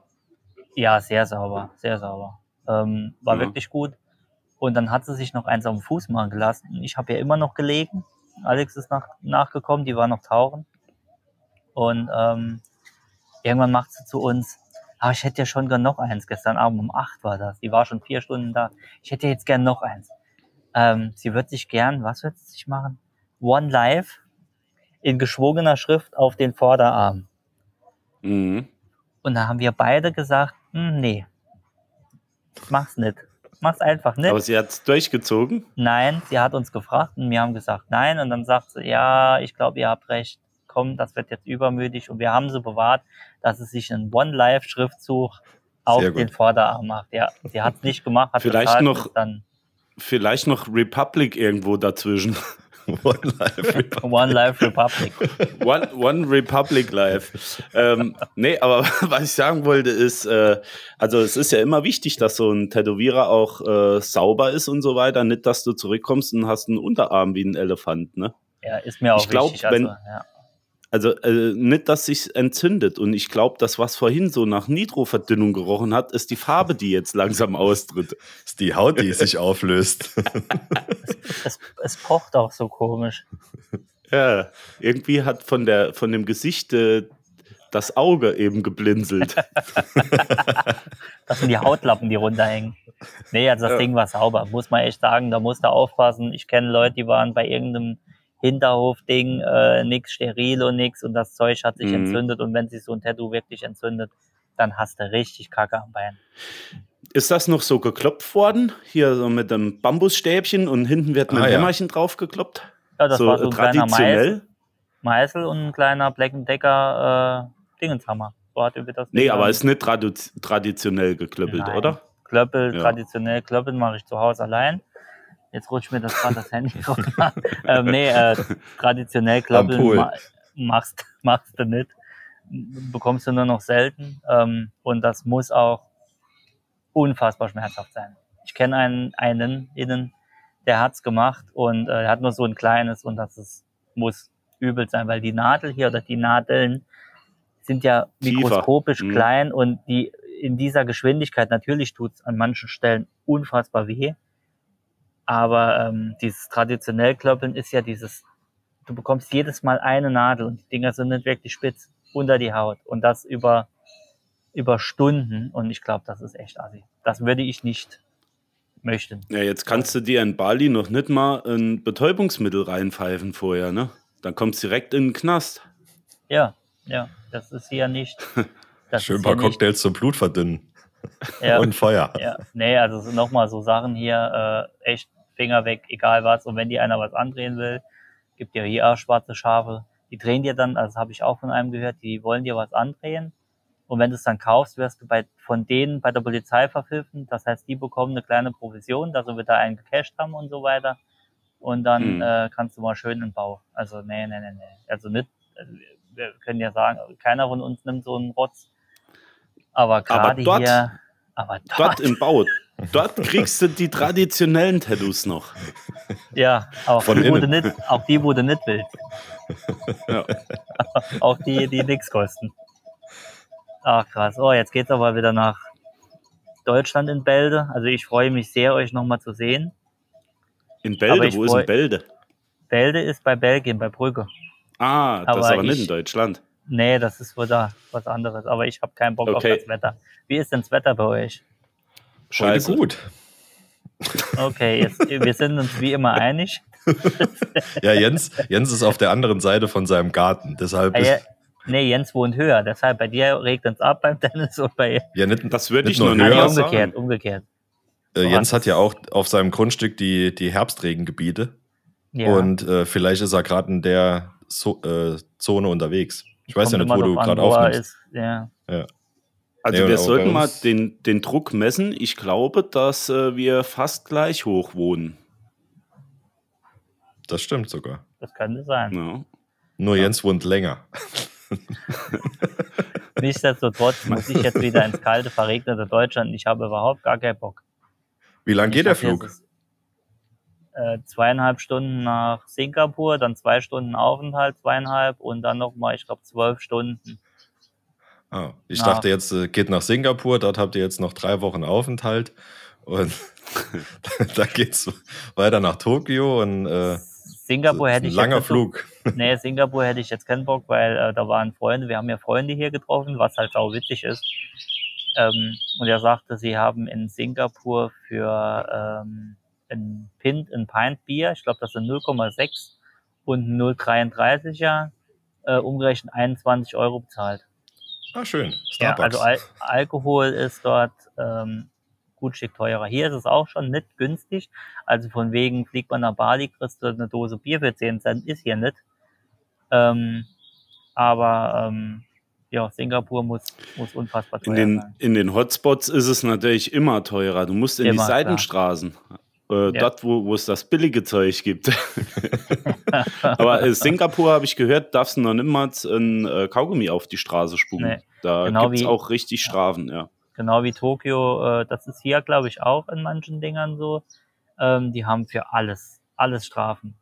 ja, sehr sauber, sehr sauber. Ähm, war Ja. wirklich gut. Und dann hat sie sich noch eins auf den Fuß machen gelassen. Ich habe ja immer noch gelegen. Alex ist nach, nachgekommen, die war noch tauchen. Und ähm, irgendwann macht sie zu uns, ah, ich hätte ja schon gern noch eins. Gestern Abend um acht war das. Die war schon vier Stunden da. Ich hätte jetzt gern noch eins. Ähm, sie wird sich gern, was wird sie sich machen? One Life in geschwungener Schrift auf den Vorderarm. Mhm. Und da haben wir beide gesagt, hm, nee, mach's nicht. Mach's einfach nicht. Aber sie hat es durchgezogen. Nein, sie hat uns gefragt und wir haben gesagt nein. Und dann sagt sie, ja, ich glaube, ihr habt recht. Komm, das wird jetzt übermütig. Und wir haben sie bewahrt, dass sie sich einen One-Life-Schriftzug auf den Vorderarm macht. Ja, sie hat es nicht gemacht, hat Vielleicht bezahlt, noch- dann Vielleicht noch Republic irgendwo dazwischen. One Life Republic. One Life Republic. One, One Republic Live. ähm, nee, aber was ich sagen wollte ist, äh, also es ist ja immer wichtig, dass so ein Tätowierer auch äh, sauber ist und so weiter. Nicht, dass du zurückkommst und hast einen Unterarm wie ein Elefant, ne? Ja, ist mir auch Ich glaub, wichtig. Also, wenn- ja. Also äh, nicht, dass sich entzündet. Und ich glaube, das, was vorhin so nach Nitroverdünnung gerochen hat, ist die Farbe, die jetzt langsam austritt. Das ist die Haut, die sich auflöst. es, es pocht auch so komisch. Ja, irgendwie hat von, der, von dem Gesicht äh, das Auge eben geblinzelt. Das sind die Hautlappen, die runterhängen. Nee, also das Ja. Ding war sauber, muss man echt sagen. Da musst du aufpassen. Ich kenne Leute, die waren bei irgendeinem Hinterhof-Ding, äh, nix steril und nix und das Zeug hat sich Mhm. entzündet und wenn sich so ein Tattoo wirklich entzündet, dann hast du richtig Kacke am Bein. ist das noch so geklopft worden? Hier so mit einem Bambusstäbchen und hinten wird ein Ah, ja. Hämmerchen drauf gekloppt? Ja, das so war so ein kleiner traditionell? Meißel, Meißel und ein kleiner Black Decker äh, Dingenshammer. So hat über das Nee, Ding aber ist nicht tradu traditionell geklöppelt, Nein. oder? Klöppel, Ja. traditionell Klöppeln mache ich zu Hause allein. Jetzt rutscht mir das gerade das Handy runter. ähm, nee, äh, traditionell Klöppeln ma machst, machst du nicht. Bekommst du nur noch selten. Ähm, und das muss auch unfassbar schmerzhaft sein. Ich kenne einen, einen innen, der hat's gemacht und äh, er hat nur so ein kleines und das ist, muss übel sein, weil die Nadel hier oder die Nadeln sind ja Tiefer. mikroskopisch Mhm. klein und die in dieser Geschwindigkeit, natürlich tut's an manchen Stellen unfassbar weh, aber ähm, dieses traditionell Klöppeln ist ja dieses, du bekommst jedes Mal eine Nadel und die Dinger sind nicht wirklich spitz unter die Haut und das über über Stunden und ich glaube, das ist echt assi. Das würde ich nicht möchten. Ja, jetzt kannst du dir in Bali noch nicht mal ein Betäubungsmittel reinpfeifen vorher, ne? Dann kommst du direkt in den Knast. Ja, ja, das ist hier nicht. Das Schön ein ist paar hier nicht, Cocktails zum Blut verdünnen. ja, Und Feuer. ja, nee, also nochmal so Sachen hier, äh, echt Finger weg, egal was. Und wenn dir einer was andrehen will, gibt dir hier auch schwarze Schafe. Die drehen dir dann, also habe ich auch von einem gehört, die wollen dir was andrehen. Und wenn du es dann kaufst, wirst du bei, von denen bei der Polizei verpfiffen. Das heißt, die bekommen eine kleine Provision, dass sie wieder einen gecasht haben und so weiter. Und dann Mhm. äh, kannst du mal schön in Bauch. Also nee, nee, nee, nee. Also nicht, wir können ja sagen, keiner von uns nimmt so einen Rotz. Aber gerade hier, aber dort, Dort im Bau. Dort kriegst du die traditionellen Tattoos noch. ja, auch Von die, wo du nicht, auch die, wo du nicht willst. Ja. auch die, die nichts kosten. Ach krass. Oh, jetzt geht's aber wieder nach Deutschland in Bälde. Also ich freue mich sehr, euch nochmal zu sehen. In Aber Bälde, wo ist denn Bälde? Bälde ist bei Belgien, bei Brügge. Ah, das ist Aber aber nicht ich- in Deutschland. Nee, das ist wieder was anderes. Aber ich habe keinen Bock Okay. auf das Wetter. Wie ist denn das Wetter bei euch? Heute Scheiße. gut. Okay, jetzt, wir sind uns wie immer einig. Ja, Jens, Jens ist auf der anderen Seite von seinem Garten. Deshalb Ah, ja, ist nee, Jens wohnt höher. Deshalb bei dir regnet es ab beim Dennis und bei ja nicht, Das würde ich nur nee, höher mal umgekehrt, sagen. umgekehrt. äh? Jens hat ja auch auf seinem Grundstück die, die Herbstregengebiete. Ja. Und äh, vielleicht ist er gerade in der so äh, Zone unterwegs. Ich weiß ja nicht, wo du gerade er aufnimmst. ist. Ja. Also Nee, wir sollten mal den, den Druck messen. Ich glaube, dass äh, wir fast gleich hoch wohnen. Das stimmt sogar. Das könnte sein. Ja. Nur Jens wohnt länger. Nichtsdestotrotz muss ich jetzt wieder ins kalte, verregnete Deutschland. Ich habe überhaupt gar keinen Bock. Wie lang Ich geht der hab jetzt, Flug? Äh, zweieinhalb Stunden nach Singapur, dann zwei Stunden Aufenthalt, zweieinhalb und dann nochmal, ich glaube, zwölf Stunden. Ah, ich nach- dachte jetzt, äh, geht nach Singapur, dort habt ihr jetzt noch drei Wochen Aufenthalt. Und da geht's weiter nach Tokio und äh, Singapur hätte ein ich langer jetzt nicht so- Flug. Nee, Singapur hätte ich jetzt keinen Bock, weil äh, da waren Freunde, wir haben ja Freunde hier getroffen, was halt auch witzig ist. Ähm, und er sagte, sie haben in Singapur für ähm, ein Pint, ein Pint Bier, ich glaube, das sind 0,6 und 0,33er, äh, umgerechnet 21 Euro bezahlt. Ah, schön. Ja, Starbucks. also Al Alkohol ist dort ähm, gut Stück teurer. Hier ist es auch schon nicht günstig. Also von wegen fliegt man nach Bali, kriegst du eine Dose Bier für 10 Cent, ist hier nicht. Ähm, aber ähm, ja, Singapur muss, muss unfassbar teuer In, den, sein. in den Hotspots ist es natürlich immer teurer. Du musst in Immer, die klar. Äh, Ja. Dort, wo, wo es das billige Zeug gibt. Aber äh, Singapur, habe ich gehört, darfst du noch niemals ein äh, Kaugummi auf die Straße spucken. Nee. Da Genau gibt es auch richtig Strafen, ja. Genau wie Tokio, äh, das ist hier, glaube ich, auch in manchen Dingern so. Ähm, die haben für alles, alles Strafen.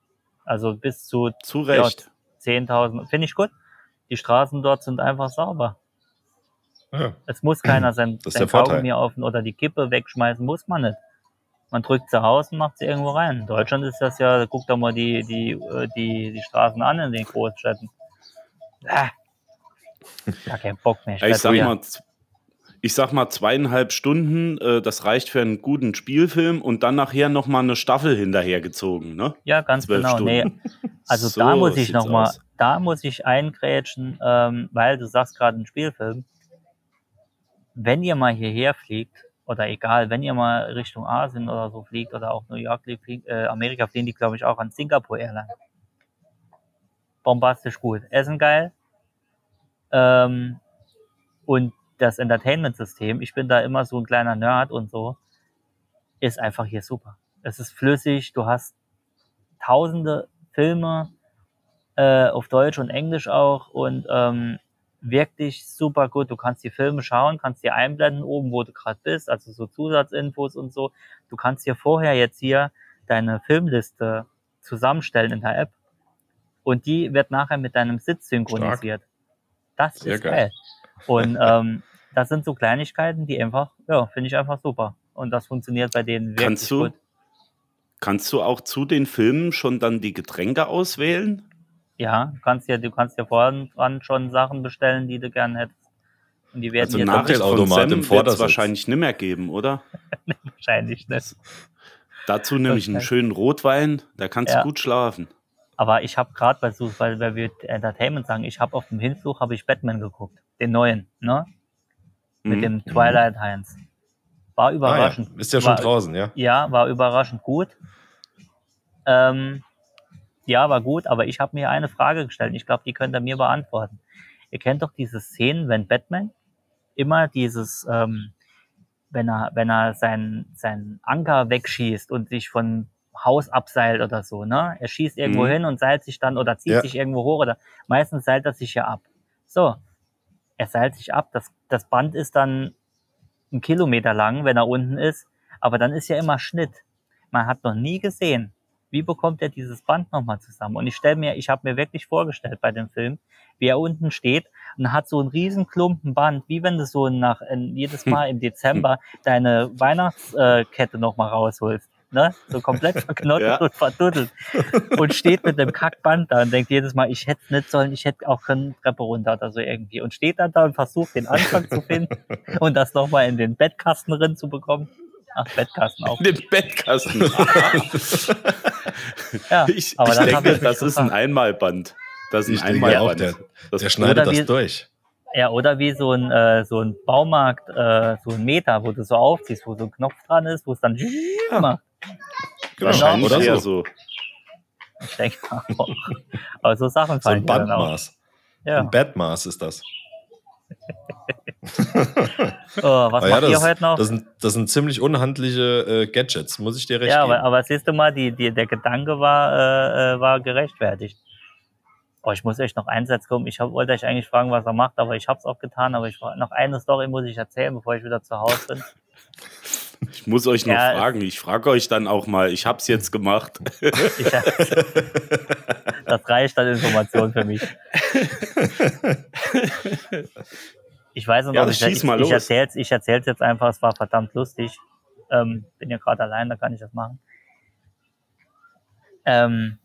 Also bis zu Zu Recht. 10.000. Finde ich gut. Die Straßen dort sind einfach sauber. Ja. Es muss keiner sein, Das sein. Kaugummi auf oder die Kippe wegschmeißen, muss man nicht. Man drückt sie aus und macht sie irgendwo rein. In Deutschland ist das ja, guck doch mal die, die, äh, die, die Straßen an in den Großstädten. Ah. Kein Bock mehr. Ich werd sag mal, ich sag mal zweieinhalb Stunden, äh, das reicht für einen guten Spielfilm und dann nachher noch mal eine Staffel hinterhergezogen, ne? Ja, ganz zwölf genau. Nee, also So da muss ich sieht's noch mal, aus. da muss ich eingrätschen, ähm, weil du sagst gerade ein Spielfilm. Wenn ihr mal hierher fliegt, oder egal, wenn ihr mal Richtung Asien oder so fliegt oder auch New York äh, Amerika fliegen die, glaube ich, auch an Singapore Airlines. Bombastisch gut. Essen geil. Ähm, und das Entertainment-System, ich bin da immer so ein kleiner Nerd und so, ist einfach hier super. Es ist flüssig, du hast tausende Filme äh, auf Deutsch und Englisch auch und ähm, wirklich super gut. Du kannst die Filme schauen, kannst die einblenden oben, wo du gerade bist, also so Zusatzinfos und so. Du kannst dir vorher jetzt hier deine Filmliste zusammenstellen in der App und die wird nachher mit deinem Sitz synchronisiert. Das Sehr ist geil. geil. Und ähm, das sind so Kleinigkeiten, die einfach, ja, finde ich einfach super. Und das funktioniert bei denen wirklich Kannst du, gut. kannst du auch zu den Filmen schon dann die Getränke auswählen? Ja, du kannst ja, du kannst ja vorhin dran schon Sachen bestellen, die du gern hättest. Und die werden Also jetzt Nachricht von Cocktailautomat Sam im Vordersitz. wahrscheinlich nicht mehr geben, oder? wahrscheinlich nicht. Dazu nämlich einen Okay. schönen Rotwein, da kannst Ja. du gut schlafen. Aber ich habe gerade bei so, weil, weil wir Entertainment sagen, ich habe auf dem Hinflug habe ich Batman geguckt, den neuen, ne? Mit Mhm. dem Twilight Heinz. War Ah, ja. überraschend. Ist ja schon war, draußen, ja? Ja, war überraschend gut. Ähm, ja, war gut, aber ich habe mir eine Frage gestellt. Ich glaube, die könnt ihr mir beantworten. Ihr kennt doch diese Szenen, wenn Batman immer dieses, ähm, wenn er, wenn er seinen, seinen Anker wegschießt und sich von Haus abseilt oder so, ne? Er schießt irgendwo Mhm. hin und seilt sich dann oder zieht Ja. sich irgendwo hoch oder meistens seilt er sich ja ab. So. Er seilt sich ab, das, das Band ist dann einen Kilometer lang, wenn er unten ist, aber dann ist ja immer Schnitt. Man hat noch nie gesehen, wie bekommt er dieses Band nochmal zusammen. Und ich stelle mir, ich habe mir wirklich vorgestellt bei dem Film, wie er unten steht und hat so einen riesen Klumpen Band, wie wenn du so nach in, jedes Mal im Dezember deine Weihnachtskette nochmal rausholst. Ne? So komplett verknotet Ja. und verduddelt. Und steht mit dem Kackband da und denkt jedes Mal, ich hätte nicht sollen, ich hätte auch können Treppe runter oder so irgendwie. Und steht dann da und versucht den Anfang zu finden und das nochmal in den Bettkasten drin zu bekommen. Ach, Bettkasten auch. Den Bettkasten. Ja, ich aber ich denke, das ist ein. Einmalband. Das ist Ich ein Einmalband. der, das der schneidet das wie- durch. Ja, oder wie so ein, äh, so ein Baumarkt, äh, so ein Meter, wo du so aufziehst, wo so ein Knopf dran ist, wo es dann macht. Genau, wahrscheinlich oder eher so. so. Ich denke auch. Aber so Sachen So fallen ein mir dann auch. Bandmaß. Ja. Ein Badmaß ist das. Oh, was Aber ja, macht ihr heute noch? das, sind, das sind ziemlich unhandliche äh, Gadgets, muss ich dir recht ja, geben. aber, aber siehst du mal, die, die, der Gedanke war, äh, äh, war gerechtfertigt. Oh, ich muss echt noch einen Satz kommen. Ich hab, wollte euch eigentlich fragen, was er macht, aber ich habe es auch getan. Aber ich noch eine Story muss ich erzählen, bevor ich wieder zu Hause bin. Ich muss euch noch Ja, fragen. Ich frage euch dann auch mal. Ich hab's jetzt gemacht. Ich, das reicht an Information für mich. Ich weiß noch, Ja, ob ich, ich, ich ich erzähl's jetzt einfach, es war verdammt lustig. Ähm, bin ja gerade allein, da kann ich das machen. Ähm,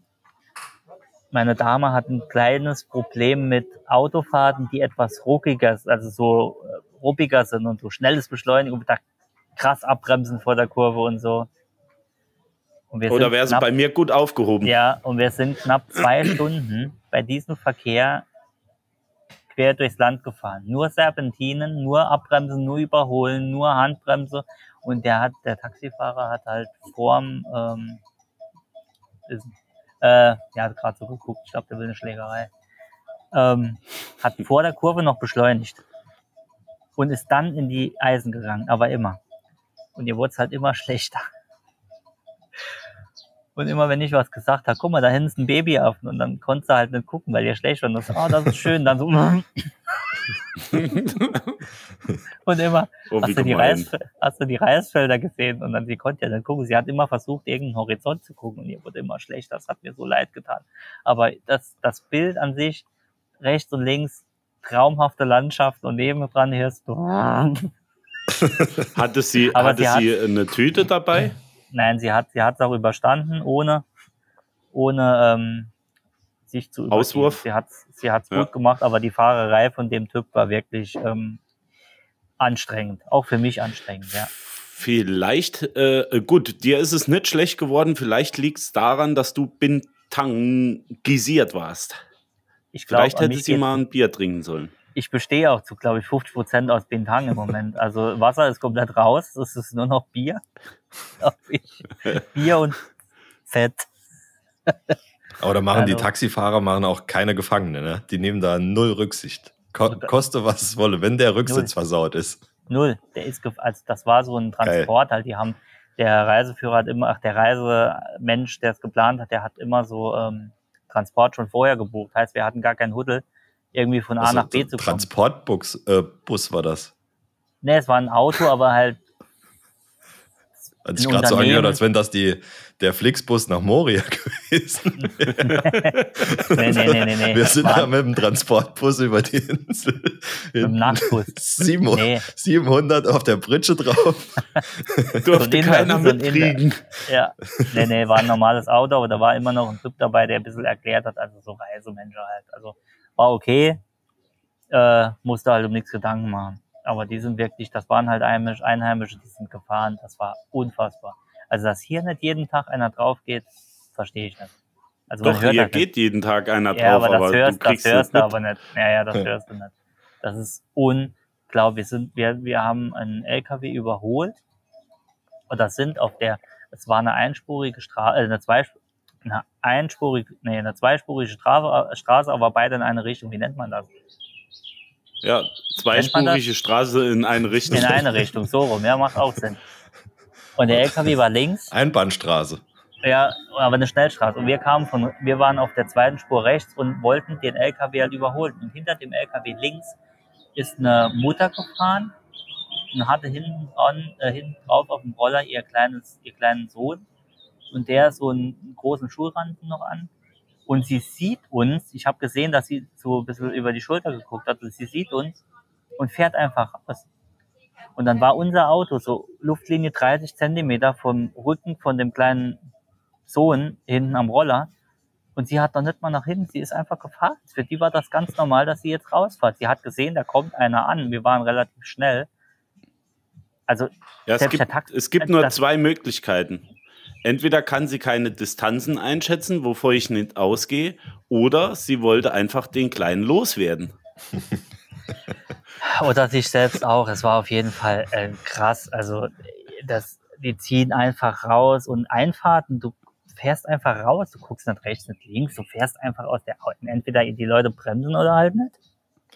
meine Dame hat ein kleines Problem mit Autofahrten, die etwas ruckiger, also so äh, ruppiger sind und so schnelles Beschleunigen und krass abbremsen vor der Kurve und so. Und wir Oder wäre knapp- bei mir gut aufgehoben? ja, und wir sind knapp zwei Stunden bei diesem Verkehr quer durchs Land gefahren. Nur Serpentinen, nur Abbremsen, nur Überholen, nur Handbremse. Und der hat, der Taxifahrer hat halt vorm, ähm, ist, äh, ja, hat gerade so geguckt, ich glaube, der will eine Schlägerei. Ähm, hat vor der Kurve noch beschleunigt und ist dann in die Eisen gegangen, aber immer. Und ihr wurde es halt immer schlechter. Und immer wenn ich was gesagt habe, guck mal, da hinten ist ein Babyaffen und dann konntest du halt nicht gucken, weil ihr schlecht war. Und das, oh, das ist schön. Dann so, und immer, Oh, hast, du die hast du die Reisfelder gesehen? Und dann, sie konnte ja dann gucken. Sie hat immer versucht, irgendeinen Horizont zu gucken und ihr wurde immer schlecht. Das hat mir so leid getan. Aber das, das Bild an sich, rechts und links, traumhafte Landschaft und nebendran hörst du. Hatte sie, Aber hatte sie hat- sie eine Tüte dabei? Nein, sie hat sie hat es auch überstanden, ohne, ohne ähm, sich zu übergeben. Auswurf? Sie hat sie hat's Ja. gut gemacht, aber die Fahrerei von dem Typ war wirklich ähm, anstrengend. Auch für mich anstrengend, ja. Vielleicht, äh, gut, dir ist es nicht schlecht geworden. Vielleicht liegt es daran, dass du bintangisiert warst. Ich glaube, Vielleicht hätte sie mal ein Bier trinken sollen. Ich bestehe auch zu, glaube ich, 50 Prozent aus Bintang im Moment. Also Wasser ist komplett raus, es ist nur noch Bier. Glaub ich. Bier und Fett. Aber da machen die Also- Taxifahrer machen auch keine Gefangene, ne? Die nehmen da null Rücksicht. Ko koste was es wolle, wenn der Rücksitz Null. versaut ist. Null. Der ist, also das war so ein Transport halt. Die haben, der Reiseführer hat immer, ach, der Reisemensch, der es geplant hat, der hat immer so ähm, Transport schon vorher gebucht. Heißt, wir hatten gar keinen Huddel, irgendwie von A Also, nach B so zu kommen. Transportbus äh, Bus war das. Nee, es war ein Auto, aber halt, Hat sich gerade so angehört, als wenn das die, der Flixbus nach Moria gewesen wäre. nee, nee, nee, nee, nee. Wir sind da mit dem Transportbus über die Insel. mit dem Nachtbus. 700, Nee. 700 auf der Pritsche drauf. Durfte Inder- keiner so mitkriegen. Ja, nee, nee, war ein normales Auto, aber da war immer noch ein Typ dabei, der ein bisschen erklärt hat, also so Reisemensch halt. Also war okay, äh, musste halt um nichts Gedanken machen. Aber die sind wirklich, das waren halt Einheimisch, Einheimische, die sind gefahren, das war unfassbar. Also, dass hier nicht jeden Tag einer drauf geht, verstehe ich nicht. Also Doch, hier das nicht. geht jeden Tag einer Ja, drauf, aber aber, das du hörst, das kriegst hörst es du aber nicht. Ja, ja, das Ja. hörst du nicht. Das ist unglaublich. Wir, sind, wir, wir haben einen LKW überholt und das sind auf der, es war eine einspurige Straße, äh, eine, Zweisp eine einspurige, nee, eine zweispurige Straße, Straße, aber beide in eine Richtung. Wie nennt man das? Ja, zweispurige Straße in eine Richtung. In eine Richtung, so rum. Ja, macht auch Sinn. Und der LKW war links Einbahnstraße. Ja, aber eine Schnellstraße. Und wir kamen von, wir waren auf der zweiten Spur rechts und wollten den LKW halt überholen. Und hinter dem LKW links ist eine Mutter gefahren und hatte hinten, dran, äh, hinten drauf auf dem Roller ihr kleines, ihr kleinen Sohn. Und der so einen großen Schulranzen noch an. Und sie sieht uns, ich habe gesehen, dass sie so ein bisschen über die Schulter geguckt hat, und sie sieht uns und fährt einfach raus. Und dann war unser Auto so Luftlinie 30 Zentimeter vom Rücken von dem kleinen Sohn hinten am Roller. Und sie hat noch nicht mal nach hinten, sie ist einfach gefahren. Für die war das ganz normal, dass sie jetzt rausfährt. Sie hat gesehen, da kommt einer an. Wir waren relativ schnell. Also, Ja, es gibt, Takt- es gibt nur zwei Möglichkeiten. Entweder kann sie keine Distanzen einschätzen, wovor ich nicht ausgehe, oder sie wollte einfach den Kleinen loswerden. oder sich selbst auch. Es war auf jeden Fall äh, krass. Also, das, die ziehen einfach raus und Einfahrten, du fährst einfach raus, du guckst nicht rechts, nicht links, du fährst einfach aus der, entweder die Leute bremsen oder halt nicht.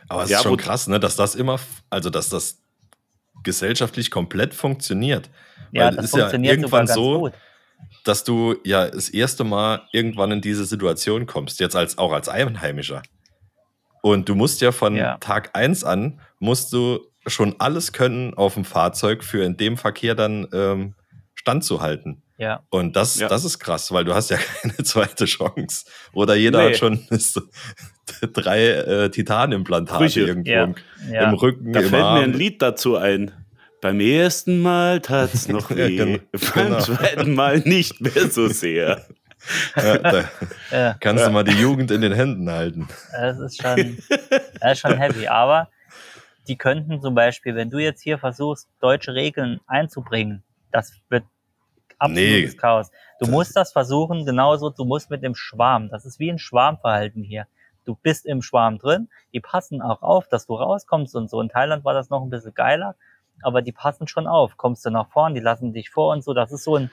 Aber es Ja, ist schon krass, ne, dass das immer, also dass das gesellschaftlich komplett funktioniert. Ja, Weil das es ist ja funktioniert sogar irgendwann ganz so, gut. Dass du ja das erste Mal irgendwann in diese Situation kommst, jetzt als auch als Einheimischer. Und du musst ja von Ja. Tag 1 an, musst du schon alles können auf dem Fahrzeug für in dem Verkehr dann ähm, standzuhalten. Ja. Und das, Ja. das ist krass, weil du hast ja keine zweite Chance. Oder jeder Nee. hat schon drei äh, Titanimplantate irgendwo Ja. im, Ja. im Rücken, Da im fällt Arm. mir ein Lied dazu ein. Beim ersten Mal tat's noch Ja, weh, genau. beim Genau. zweiten Mal nicht mehr so sehr. Ja, Ja. kannst du mal die Jugend in den Händen halten. Das ist schon, das ist schon heavy. Aber die könnten zum Beispiel, wenn du jetzt hier versuchst, deutsche Regeln einzubringen, das wird absolutes Nee. Chaos. Du musst das versuchen, genauso, du musst mit dem Schwarm, das ist wie ein Schwarmverhalten hier. Du bist im Schwarm drin, die passen auch auf, dass du rauskommst und so. In Thailand war das noch ein bisschen geiler, aber die passen schon auf. Kommst du nach vorn, die lassen dich vor und so. Das ist so ein,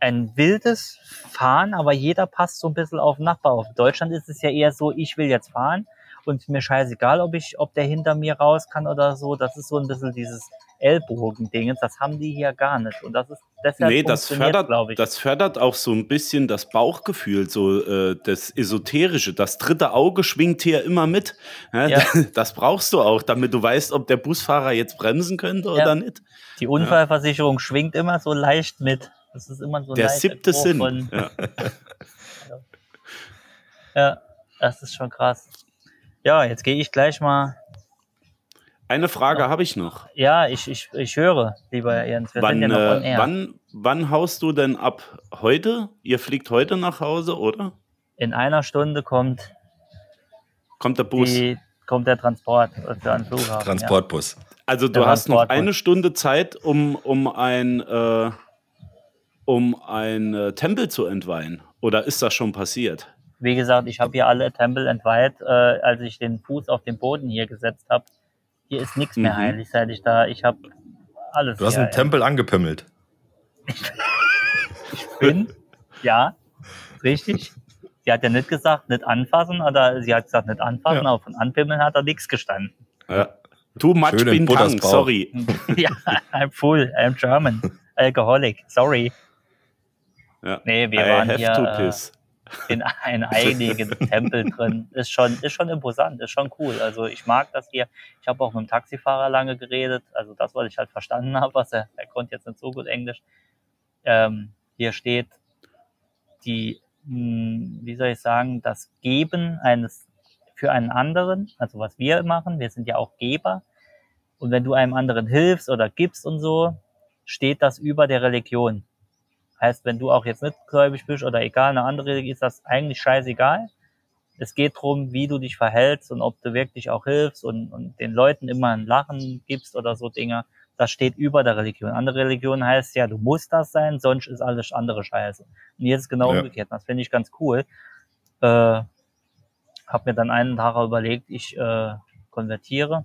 ein wildes Fahren, aber jeder passt so ein bisschen auf den Nachbar auf. In Deutschland ist es ja eher so, ich will jetzt fahren und mir scheißegal, ob ich, ob der hinter mir raus kann oder so. Das ist so ein bisschen dieses Ellbogen-Dingens, das haben die hier gar nicht. Und das ist deshalb Nee, das fördert, glaube ich. das fördert auch so ein bisschen das Bauchgefühl, so äh, das Esoterische. Das dritte Auge schwingt hier immer mit. Ja, Ja. Das brauchst du auch, damit du weißt, ob der Busfahrer jetzt bremsen könnte Ja. oder nicht. Die Unfallversicherung schwingt immer so leicht mit. Das ist immer so ein Der siebte Geruch Sinn. Von, ja, das ist schon krass. Ja, jetzt gehe ich gleich mal. Eine Frage habe ich noch. Ja, ich, ich, ich höre, lieber Jens. Wir Wann, sind ja noch on äh, air. wann, wann haust du denn ab? Heute? Ihr fliegt heute nach Hause, oder? In einer Stunde kommt, Kommt der Bus? die, kommt der Transport für einen Flughafen. Transportbus. Also du Der hast noch eine Stunde Zeit, um, um ein, äh, um ein äh, Tempel zu entweihen. Oder ist das schon passiert? Ja. Wie gesagt, ich habe hier alle Tempel entweiht, äh, als ich den Fuß auf den Boden hier gesetzt habe. Hier ist nichts mehr Mhm. heilig, seit ich da. Ich habe alles. Du hast hier, einen Tempel angepimmelt. bin. Ja, richtig. Sie hat ja nicht gesagt, nicht anfassen, oder sie hat gesagt, nicht anfassen, Ja. aber von Anpimmeln hat da nichts gestanden. Ja. Too much Schön in Bintang, sorry. ja, I'm full, I'm German, alcoholic, sorry. Ja. Nee, wir I waren have hier to äh, piss. In einem einigen Tempel drin. Ist schon, ist schon imposant, ist schon cool. Also ich mag das hier. Ich habe auch mit dem Taxifahrer lange geredet. Also das, was ich halt verstanden habe, was er, er konnte jetzt nicht so gut Englisch. Ähm, hier steht die, mh, wie soll ich sagen, das Geben eines für einen anderen, also was wir machen, wir sind ja auch Geber. Und wenn du einem anderen hilfst oder gibst und so, steht das über der Religion. Heißt, wenn du auch jetzt nicht gläubig bist oder egal, eine andere Religion, ist das eigentlich scheißegal. Es geht drum, wie du dich verhältst und ob du wirklich auch hilfst und, und den Leuten immer ein Lachen gibst oder so Dinge. Das steht über der Religion. Andere Religion heißt ja, du musst das sein, sonst ist alles andere Scheiße. Und jetzt ist genau Ja. umgekehrt. Das finde ich ganz cool. Äh, hab mir dann einen Tag überlegt, ich äh, konvertiere.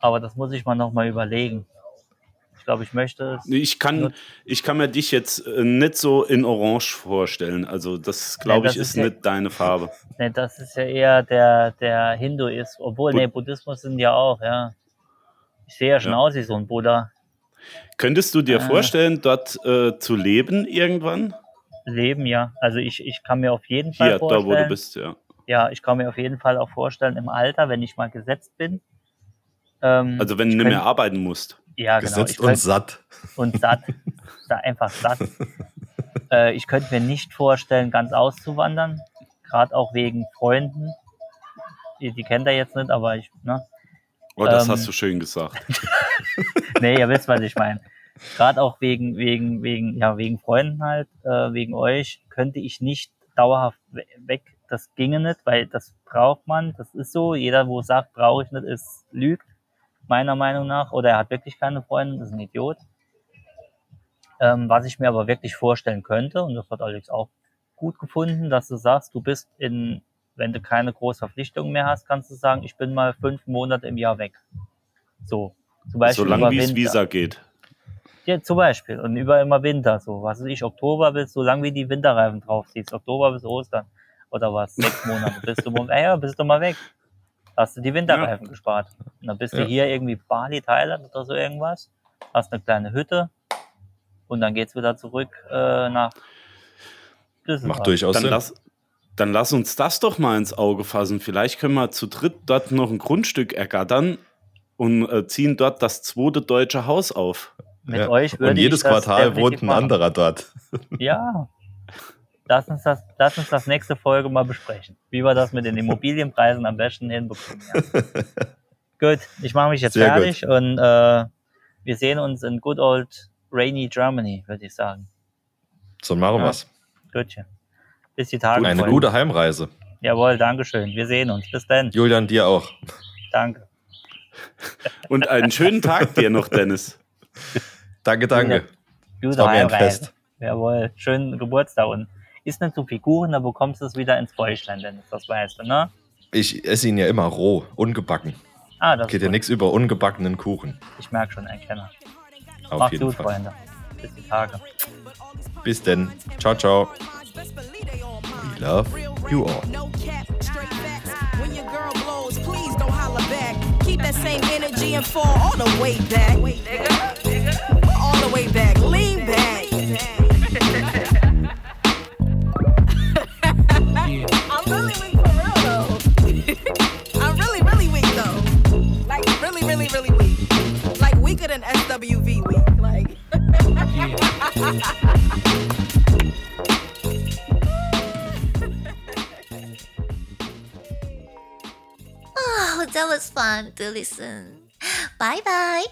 Aber das muss ich mal nochmal überlegen. Glaube, ich möchte. Ich kann, ich kann mir dich jetzt äh, nicht so in Orange vorstellen. Also das, glaube das ich, ist ist ja- nicht deine Farbe. Ne, das ist ja eher der, der Hinduismus. Obwohl, Bud- ne, Buddhismus sind ja auch, ja. Ich sehe ja schon Ja. aus wie so ein Buddha. Könntest du dir Ah. vorstellen, dort äh, zu leben irgendwann? Leben, ja. Also ich, ich kann mir auf jeden Fall Hier, da vorstellen. wo du bist, ja. Ja, ich kann mir auf jeden Fall auch vorstellen, im Alter, wenn ich mal gesetzt bin. Ähm, Also wenn du ich nicht mehr arbeiten musst. Ja, genau. Gesetzt ich und könnt- satt. und satt. da einfach satt. äh, ich könnte mir nicht vorstellen, ganz auszuwandern. Gerade auch wegen Freunden. Die, die kennt er jetzt nicht, aber ich, ne? Oh, das Ähm, hast du schön gesagt. nee, ihr wisst, was ich meine. Gerade auch wegen, wegen, wegen, ja, wegen Freunden halt, äh, wegen euch, könnte ich nicht dauerhaft we- weg. Das ginge nicht, weil das braucht man. Das ist so. Jeder, wo sagt, brauche ich nicht, ist lügt, meiner Meinung nach. Oder er hat wirklich keine Freunde, das ist ein Idiot. Ähm, was ich mir aber wirklich vorstellen könnte, und das hat Alex auch gut gefunden, dass du sagst, du bist in, wenn du keine große Verpflichtung mehr hast, kannst du sagen, ich bin mal fünf Monate im Jahr weg. So. Zum Beispiel Solange wie es. Visa geht. Ja, zum Beispiel. Und über immer Winter, so. Was weiß ich, Oktober bis, solange wie die Winterreifen drauf ziehst. Oktober bis Ostern. Oder was? Sechs Monate. Bist du, mal- ja, ja, bist du mal weg. Hast du die Winterreifen gespart. Und dann bist Ja. du hier irgendwie Bali, Thailand oder so irgendwas. Hast eine kleine Hütte. Und dann geht's wieder zurück äh, nach Düsseldorf. Macht durchaus Dann Sinn. lass, dann lass uns das doch mal ins Auge fassen. Vielleicht können wir zu dritt dort noch ein Grundstück ergattern und äh, ziehen dort das zweite deutsche Haus auf. Mit Ja. euch würde Und jedes Quartal wohnt ein machen. anderer dort. Ja. Lass uns, das, lass uns das nächste Folge mal besprechen, wie wir das mit den Immobilienpreisen am besten hinbekommen. Ja. gut, ich mache mich jetzt Sehr fertig und äh, wir sehen uns in good old rainy Germany, würde ich sagen. So machen Ja. wir's. Gutchen. Bis die Tage. Eine Freunde. gute Heimreise. Jawohl, Dankeschön. Wir sehen uns. Bis dann. Julian, dir auch. Danke. Und einen schönen Tag dir noch, Dennis. Danke, danke. Gute ein Heimreise. Fest. Jawohl, schönen Geburtstag und isst nicht so viel Kuchen, dann bekommst du es wieder ins Bäuchlein, Dennis, das weißt du, ne? Ich esse ihn ja immer roh, ungebacken. Ah, das Geht ja nichts über ungebackenen Kuchen. Ich merke schon, Erkenner. Auf Macht's jeden gut, Fall. Freunde. Bis die Tage. Bis denn. Ciao, ciao. We love you all. that same energy and fall all the way back. All the way back. Lean back. Lean back. an SWV week. Like. oh, that was fun to listen. Bye bye.